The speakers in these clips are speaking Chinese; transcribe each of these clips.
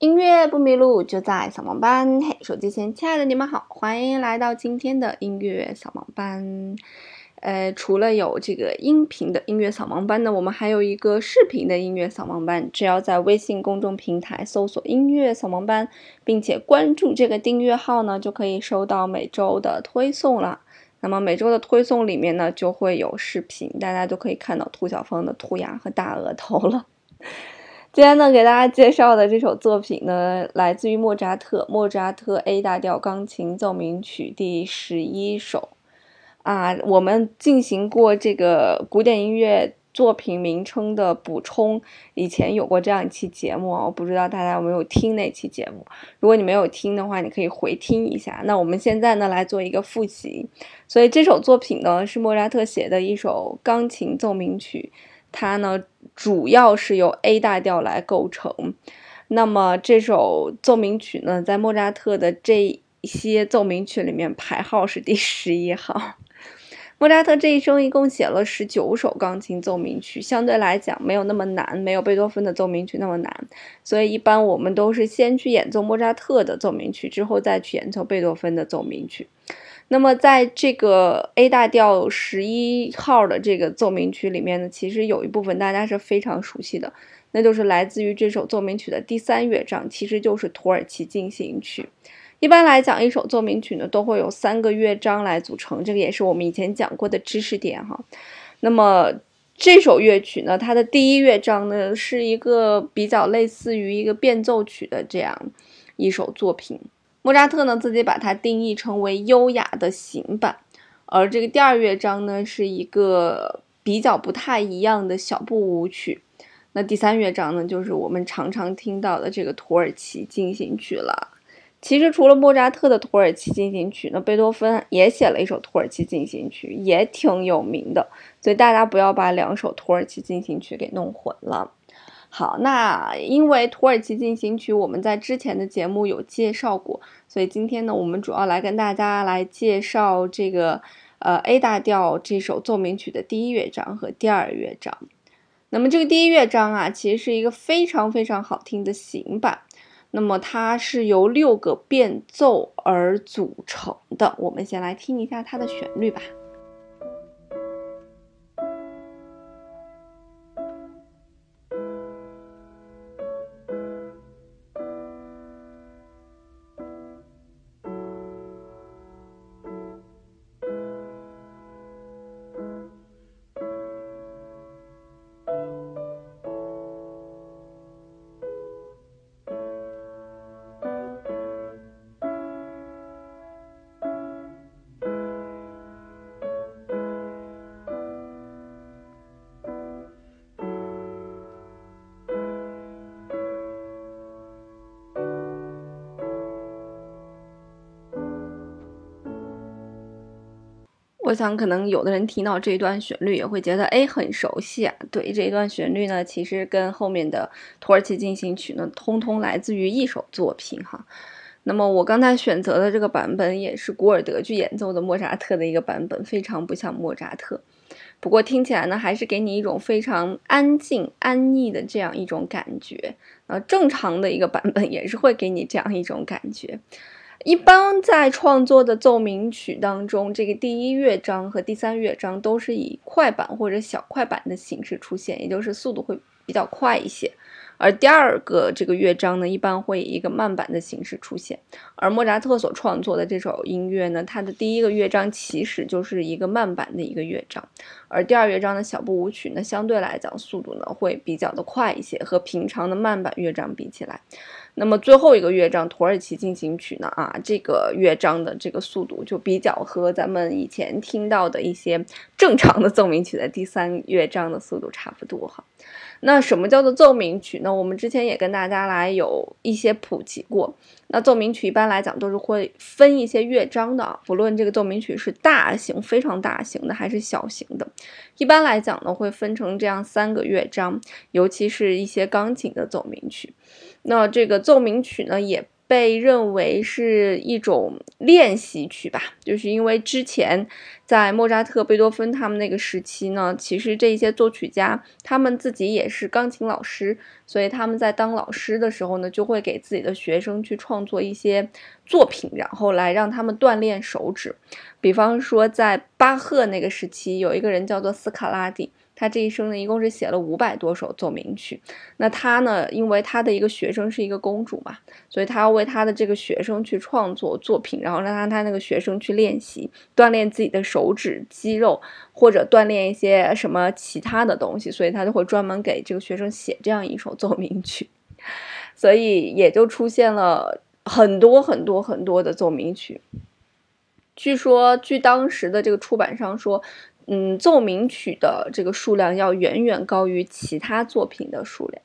音乐不迷路，就在扫盲班。嘿，手机前亲爱的你们好，欢迎来到今天的音乐扫盲班。呃，除了有这个音频的音乐扫盲班呢，我们还有一个视频的音乐扫盲班。只要在微信公众平台搜索“音乐扫盲班”，并且关注这个订阅号呢，就可以收到每周的推送了。那么每周的推送里面呢，就会有视频，大家都可以看到兔小峰的兔牙和大额头了。今天呢，给大家介绍的这首作品呢，来自于莫扎特，莫扎特 A 大调钢琴奏鸣曲第十一首。啊，我们进行过这个古典音乐作品名称的补充，以前有过这样一期节目啊，我不知道大家有没有听那期节目。如果你没有听的话，你可以回听一下。那我们现在呢，来做一个复习。所以这首作品呢，是莫扎特写的一首钢琴奏鸣曲。它呢，主要是由 A 大调来构成。那么这首奏鸣曲呢，在莫扎特的这些奏鸣曲里面排号是第十一号。莫扎特这一生一共写了十九首钢琴奏鸣曲，相对来讲没有那么难，没有贝多芬的奏鸣曲那么难。所以一般我们都是先去演奏莫扎特的奏鸣曲，之后再去演奏贝多芬的奏鸣曲。那么，在这个 A 大调十一号的这个奏鸣曲里面呢，其实有一部分大家是非常熟悉的，那就是来自于这首奏鸣曲的第三乐章，其实就是土耳其进行曲。一般来讲，一首奏鸣曲呢都会有三个乐章来组成，这个也是我们以前讲过的知识点哈。那么这首乐曲呢，它的第一乐章呢是一个比较类似于一个变奏曲的这样一首作品。莫扎特呢自己把它定义成为优雅的行板，而这个第二乐章呢是一个比较不太一样的小步舞曲。那第三乐章呢就是我们常常听到的这个土耳其进行曲了。其实除了莫扎特的土耳其进行曲，那，贝多芬也写了一首土耳其进行曲，也挺有名的。所以大家不要把两首土耳其进行曲给弄混了。好，那因为土耳其进行曲我们在之前的节目有介绍过，所以今天呢，我们主要来跟大家来介绍这个呃 A 大调这首奏鸣曲的第一乐章和第二乐章。那么这个第一乐章啊，其实是一个非常非常好听的行板，那么它是由六个变奏而组成的。我们先来听一下它的旋律吧。我想，可能有的人听到这一段旋律也会觉得，哎，很熟悉啊。对，这一段旋律呢，其实跟后面的土耳其进行曲呢，通通来自于一首作品哈。那么我刚才选择的这个版本也是古尔德去演奏的莫扎特的一个版本，非常不像莫扎特。不过听起来呢，还是给你一种非常安静、安逸的这样一种感觉。呃，正常的一个版本也是会给你这样一种感觉。一般在创作的奏鸣曲当中，这个第一乐章和第三乐章都是以快板或者小快板的形式出现，也就是速度会比较快一些。而第二个这个乐章呢，一般会以一个慢板的形式出现。而莫扎特所创作的这首音乐呢，它的第一个乐章其实就是一个慢板的一个乐章，而第二乐章的小步舞曲呢，相对来讲速度呢会比较的快一些，和平常的慢板乐章比起来。那么最后一个乐章土耳其进行曲呢？啊，这个乐章的这个速度就比较和咱们以前听到的一些正常的奏鸣曲的第三乐章的速度差不多哈。那什么叫做奏鸣曲呢？我们之前也跟大家来有一些普及过。那奏鸣曲一般来讲都是会分一些乐章的，不论这个奏鸣曲是大型、非常大型的还是小型的，一般来讲呢会分成这样三个乐章，尤其是一些钢琴的奏鸣曲。那这个奏鸣曲呢，也被认为是一种练习曲吧，就是因为之前在莫扎特、贝多芬他们那个时期呢，其实这些作曲家他们自己也是钢琴老师，所以他们在当老师的时候呢，就会给自己的学生去创作一些作品，然后来让他们锻炼手指。比方说，在巴赫那个时期，有一个人叫做斯卡拉蒂。他这一生呢，一共是写了五百多首奏鸣曲。那他呢，因为他的一个学生是一个公主嘛，所以他要为他的这个学生去创作作品，然后让他他那个学生去练习，锻炼自己的手指肌肉，或者锻炼一些什么其他的东西。所以他就会专门给这个学生写这样一首奏鸣曲，所以也就出现了很多很多很多的奏鸣曲。据说，据当时的这个出版商说。嗯，奏鸣曲的这个数量要远远高于其他作品的数量。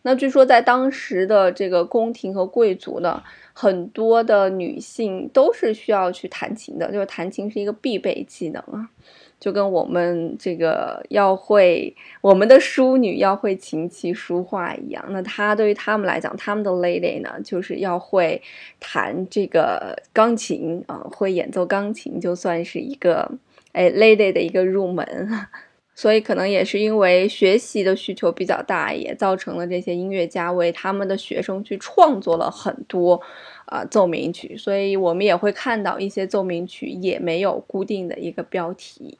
那据说在当时的这个宫廷和贵族呢，很多的女性都是需要去弹琴的，就是弹琴是一个必备技能啊，就跟我们这个要会我们的淑女要会琴棋书画一样。那她对于他们来讲，他们的 lady 呢，就是要会弹这个钢琴啊，会演奏钢琴，就算是一个。哎，lady 的一个入门，所以可能也是因为学习的需求比较大，也造成了这些音乐家为他们的学生去创作了很多啊奏鸣曲，所以我们也会看到一些奏鸣曲也没有固定的一个标题。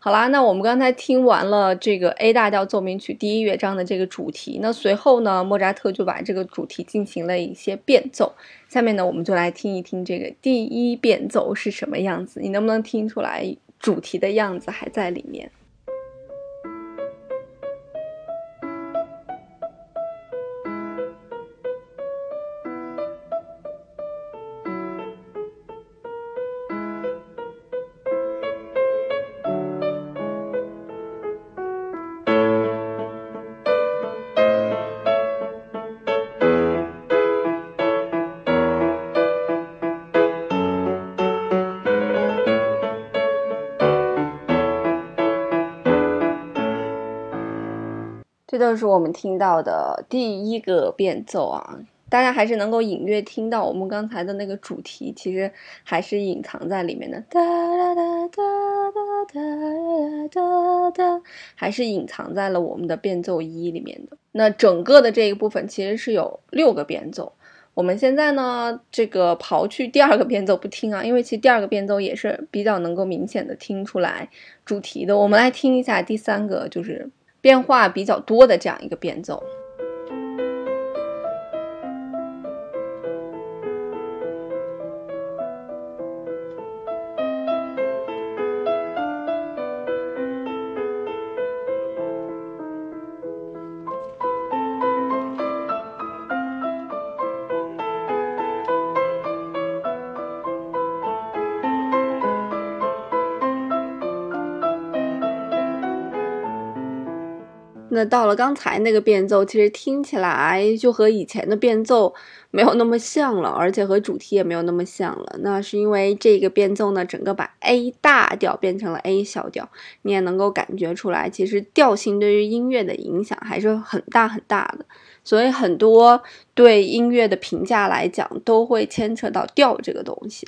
好啦，那我们刚才听完了这个 A 大调奏鸣曲第一乐章的这个主题，那随后呢，莫扎特就把这个主题进行了一些变奏。下面呢，我们就来听一听这个第一变奏是什么样子，你能不能听出来？主题的样子还在里面。这就是我们听到的第一个变奏啊，大家还是能够隐约听到我们刚才的那个主题，其实还是隐藏在里面的，哒哒哒哒哒哒哒，还是隐藏在了我们的变奏一里面的。那整个的这一部分其实是有六个变奏，我们现在呢，这个刨去第二个变奏不听啊，因为其实第二个变奏也是比较能够明显的听出来主题的。我们来听一下第三个，就是。变化比较多的这样一个变奏。那到了刚才那个变奏，其实听起来就和以前的变奏没有那么像了，而且和主题也没有那么像了。那是因为这个变奏呢，整个把 A 大调变成了 A 小调，你也能够感觉出来，其实调性对于音乐的影响还是很大很大的。所以很多对音乐的评价来讲，都会牵扯到调这个东西。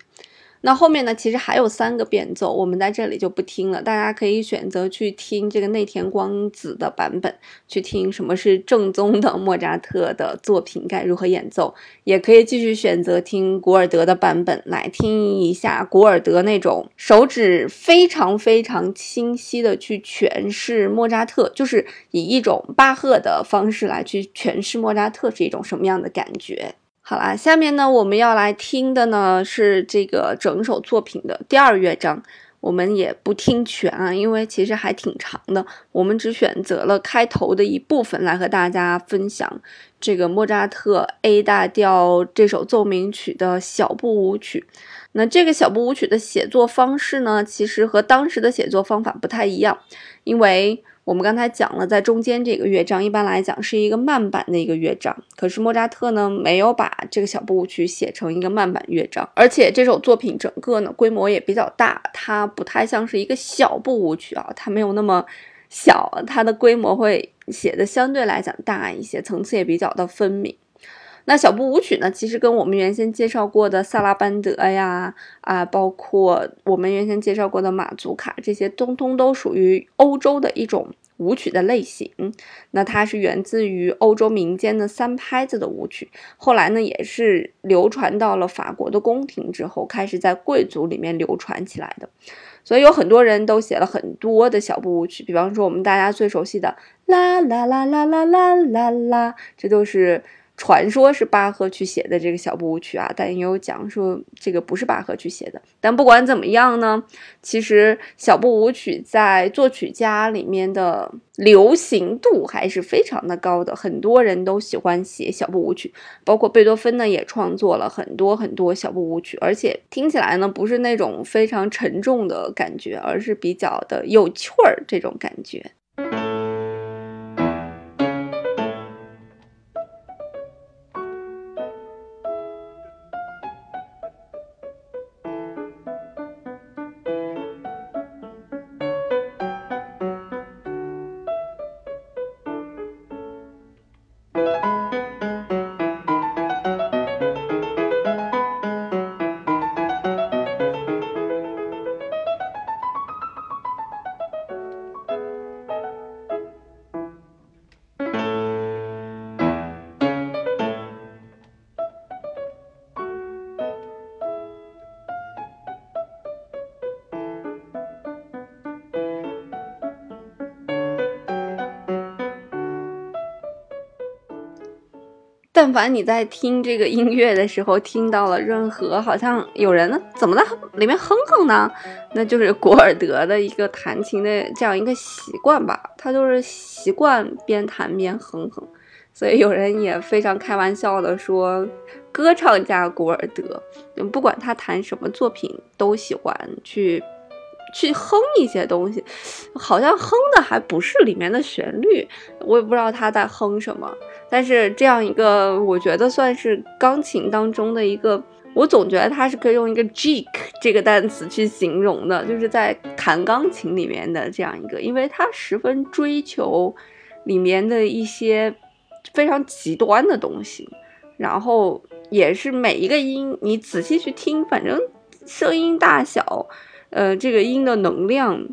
那后面呢？其实还有三个变奏，我们在这里就不听了。大家可以选择去听这个内田光子的版本，去听什么是正宗的莫扎特的作品该如何演奏。也可以继续选择听古尔德的版本，来听一下古尔德那种手指非常非常清晰的去诠释莫扎特，就是以一种巴赫的方式来去诠释莫扎特是一种什么样的感觉。好啦，下面呢，我们要来听的呢是这个整首作品的第二乐章。我们也不听全啊，因为其实还挺长的。我们只选择了开头的一部分来和大家分享这个莫扎特 A 大调这首奏鸣曲的小步舞曲。那这个小步舞曲的写作方式呢，其实和当时的写作方法不太一样，因为。我们刚才讲了，在中间这个乐章一般来讲是一个慢板的一个乐章，可是莫扎特呢没有把这个小步舞曲写成一个慢板乐章，而且这首作品整个呢规模也比较大，它不太像是一个小步舞曲啊，它没有那么小，它的规模会写的相对来讲大一些，层次也比较的分明。那小步舞曲呢，其实跟我们原先介绍过的萨拉班德呀，啊，包括我们原先介绍过的马祖卡，这些通通都属于欧洲的一种舞曲的类型。那它是源自于欧洲民间的三拍子的舞曲，后来呢，也是流传到了法国的宫廷之后，开始在贵族里面流传起来的。所以有很多人都写了很多的小步舞曲，比方说我们大家最熟悉的啦啦啦啦啦啦啦啦，这都是。传说是巴赫去写的这个小步舞曲啊，但也有讲说这个不是巴赫去写的。但不管怎么样呢，其实小步舞曲在作曲家里面的流行度还是非常的高的，很多人都喜欢写小步舞曲，包括贝多芬呢也创作了很多很多小步舞曲，而且听起来呢不是那种非常沉重的感觉，而是比较的有趣儿这种感觉。但凡你在听这个音乐的时候，听到了任何好像有人呢怎么在里面哼哼呢？那就是古尔德的一个弹琴的这样一个习惯吧，他就是习惯边弹边哼哼。所以有人也非常开玩笑的说，歌唱家古尔德，不管他弹什么作品，都喜欢去。去哼一些东西，好像哼的还不是里面的旋律，我也不知道他在哼什么。但是这样一个，我觉得算是钢琴当中的一个，我总觉得它是可以用一个 geek 这个单词去形容的，就是在弹钢琴里面的这样一个，因为它十分追求里面的一些非常极端的东西，然后也是每一个音你仔细去听，反正声音大小。呃，这个音的能量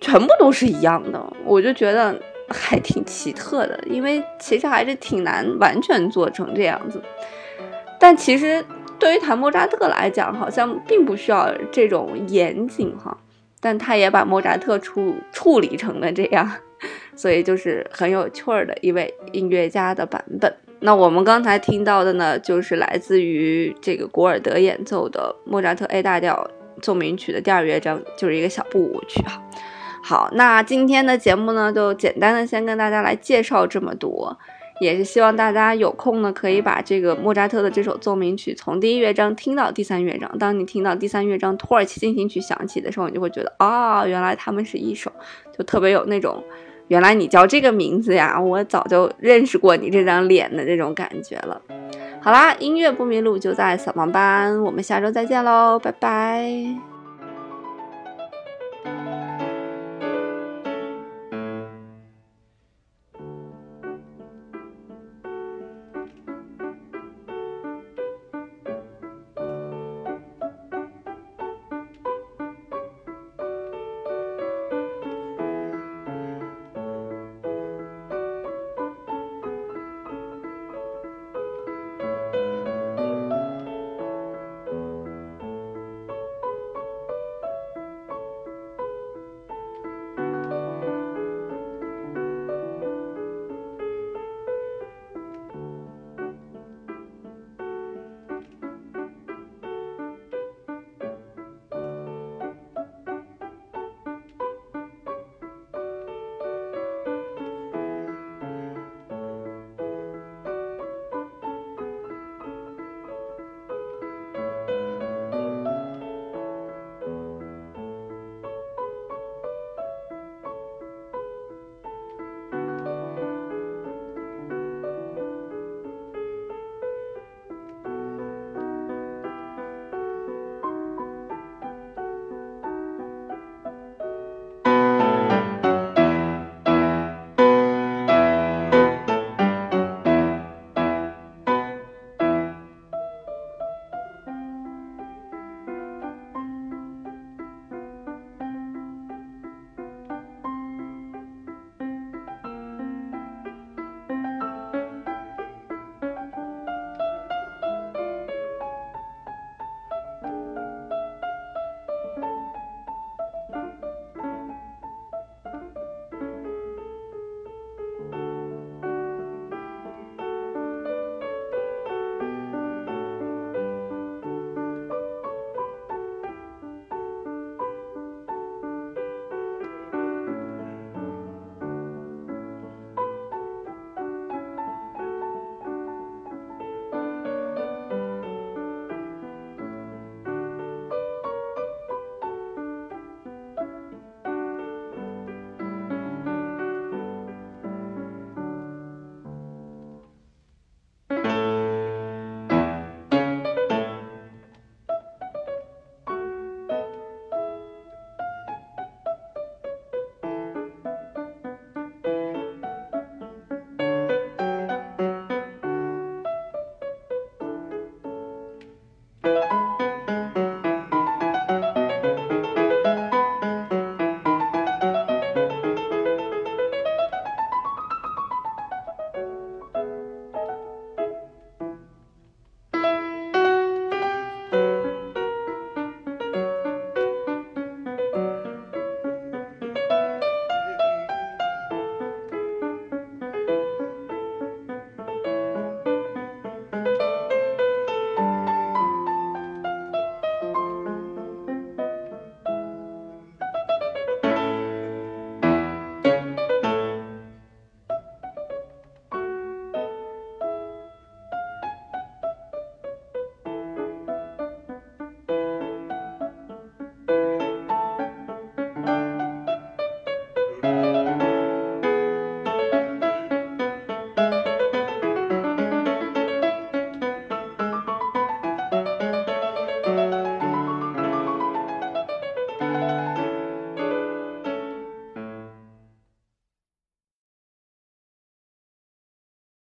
全部都是一样的，我就觉得还挺奇特的，因为其实还是挺难完全做成这样子。但其实对于弹莫扎特来讲，好像并不需要这种严谨哈，但他也把莫扎特处处理成了这样，所以就是很有趣儿的一位音乐家的版本。那我们刚才听到的呢，就是来自于这个古尔德演奏的莫扎特 A 大调。奏鸣曲的第二乐章就是一个小步舞曲哈。好，那今天的节目呢，就简单的先跟大家来介绍这么多，也是希望大家有空呢，可以把这个莫扎特的这首奏鸣曲从第一乐章听到第三乐章。当你听到第三乐章土耳其进行曲响起的时候，你就会觉得啊，原来他们是一首，就特别有那种原来你叫这个名字呀，我早就认识过你这张脸的这种感觉了。好啦，音乐不迷路就在扫盲班，我们下周再见喽，拜拜。